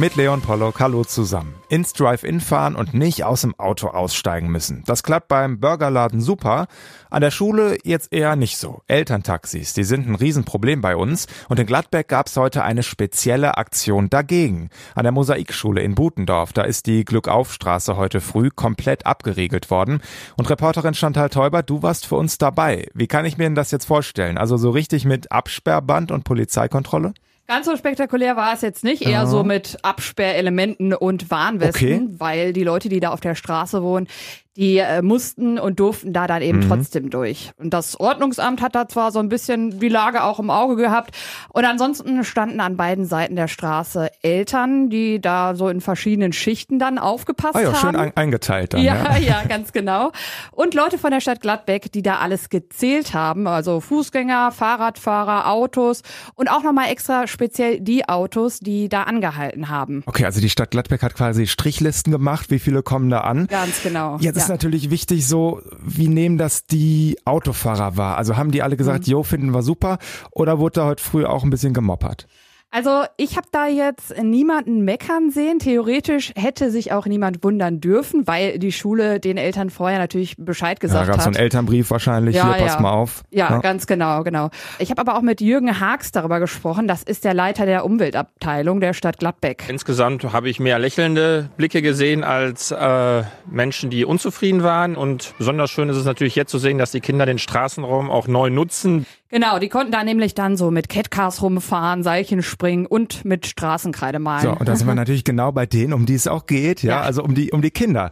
Mit Leon Pollock, hallo zusammen. Ins Drive-In fahren und nicht aus dem Auto aussteigen müssen. Das klappt beim Burgerladen super. An der Schule jetzt eher nicht so. Elterntaxis, die sind ein Riesenproblem bei uns. Und in Gladbeck gab's heute eine spezielle Aktion dagegen. An der Mosaikschule in Butendorf, da ist die Glückaufstraße heute früh komplett abgeriegelt worden. Und Reporterin Chantal Teuber, du warst für uns dabei. Wie kann ich mir denn das jetzt vorstellen? Also so richtig mit Absperrband und Polizeikontrolle? Ganz so spektakulär war es jetzt nicht, eher so mit Absperrelementen und Warnwesten, Okay. weil die Leute, die da auf der Straße wohnen, die äh, mussten und durften da dann eben Mhm. trotzdem durch. Und das Ordnungsamt hat da zwar so ein bisschen die Lage auch im Auge gehabt und ansonsten standen an beiden Seiten der Straße Eltern, die da so in verschiedenen Schichten dann aufgepasst Ah ja, haben. schön ein, eingeteilt dann. Ja, ja, ganz genau. Und Leute von der Stadt Gladbeck, die da alles gezählt haben, also Fußgänger, Fahrradfahrer, Autos und auch nochmal extra speziell die Autos, die da angehalten haben. Okay, also die Stadt Gladbeck hat quasi Strichlisten gemacht, wie viele kommen da an. Ganz genau. Jetzt ist ja. Natürlich wichtig so, wie nehmen das die Autofahrer wahr? Also haben die alle gesagt, Mhm. jo, finden wir super? Oder wurde da heute früh auch ein bisschen gemoppert? Also ich habe da jetzt niemanden meckern sehen. Theoretisch hätte sich auch niemand wundern dürfen, weil die Schule den Eltern vorher natürlich Bescheid Da gesagt gab es so hat. einen Elternbrief wahrscheinlich, Ja, hier, pass ja. mal auf. Ja, ganz genau, genau. Ich habe aber auch mit Jürgen Haags darüber gesprochen. Das ist der Leiter der Umweltabteilung der Stadt Gladbeck. Insgesamt habe ich mehr lächelnde Blicke gesehen als äh, Menschen, die unzufrieden waren. Und besonders schön ist es natürlich jetzt zu sehen, dass die Kinder den Straßenraum auch neu nutzen. Genau, die konnten da nämlich dann so mit Catcars rumfahren, Seilchen springen und mit Straßenkreide malen. So, und da sind wir natürlich genau bei denen, um die es auch geht, ja, Ja. also um die, um die Kinder.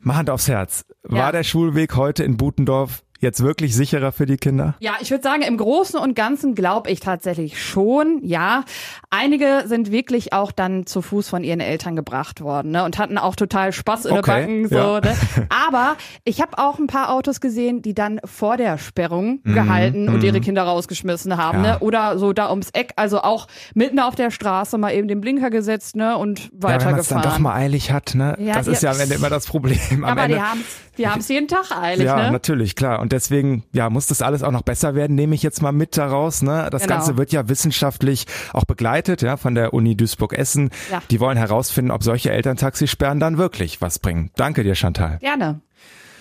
Mal Hand aufs Herz. War Ja. der Schulweg heute in Butendorf jetzt wirklich sicherer für die Kinder? Ja, ich würde sagen, im Großen und Ganzen glaube ich tatsächlich schon, ja. Einige sind wirklich auch dann zu Fuß von ihren Eltern gebracht worden ne, und hatten auch total Spaß in Okay, den Backen. So, ja. ne. Aber ich habe auch ein paar Autos gesehen, die dann vor der Sperrung Mhm, gehalten und ihre Kinder rausgeschmissen haben. Ja. Ne? Oder so da ums Eck, also auch mitten auf der Straße mal eben den Blinker gesetzt ne, und Ja, wenn man es dann weitergefahren. doch mal eilig hat, ne? Ja, das ist ja am Ende immer das Problem. Am Aber Ende, die haben die haben's jeden Tag eilig, ja, ne? natürlich, klar. Und deswegen, ja, muss das alles auch noch besser werden, nehme ich jetzt mal mit daraus. Ne? Das Genau. Ganze wird ja wissenschaftlich auch begleitet, ja, von der Uni Duisburg-Essen. Ja. Die wollen herausfinden, ob solche Elterntaxisperren dann wirklich was bringen. Danke dir, Chantal. Gerne.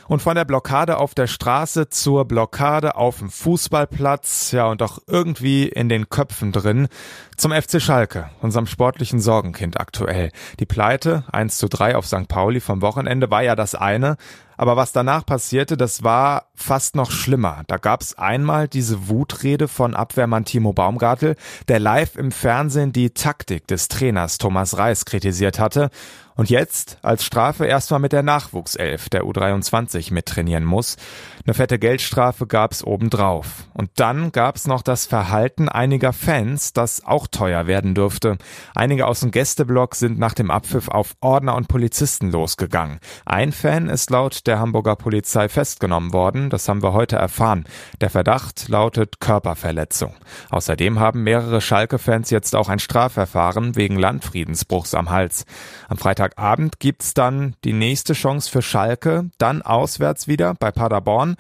Und von der Blockade auf der Straße zur Blockade auf dem Fußballplatz, ja, und auch irgendwie in den Köpfen drin, zum FC Schalke, unserem sportlichen Sorgenkind aktuell. Die Pleite, 1 zu 3 auf St. Pauli vom Wochenende, war ja das eine. Aber was danach passierte, das war fast noch schlimmer. Da gab's einmal diese Wutrede von Abwehrmann Timo Baumgartel, der live im Fernsehen die Taktik des Trainers Thomas Reis kritisiert hatte. Und jetzt als Strafe erstmal mit der Nachwuchself der U23 mittrainieren muss. Eine fette Geldstrafe gab's obendrauf. Und dann gab's noch das Verhalten einiger Fans, das auch teuer werden dürfte. Einige aus dem Gästeblock sind nach dem Abpfiff auf Ordner und Polizisten losgegangen. Ein Fan ist laut der Hamburger Polizei festgenommen worden. Das haben wir heute erfahren. Der Verdacht lautet Körperverletzung. Außerdem haben mehrere Schalke-Fans jetzt auch ein Strafverfahren wegen Landfriedensbruchs am Hals. Am Freitagabend gibt's dann die nächste Chance für Schalke, dann auswärts wieder bei Paderborn.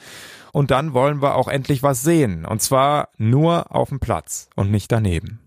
Und dann wollen wir auch endlich was sehen. Und zwar nur auf dem Platz und nicht daneben.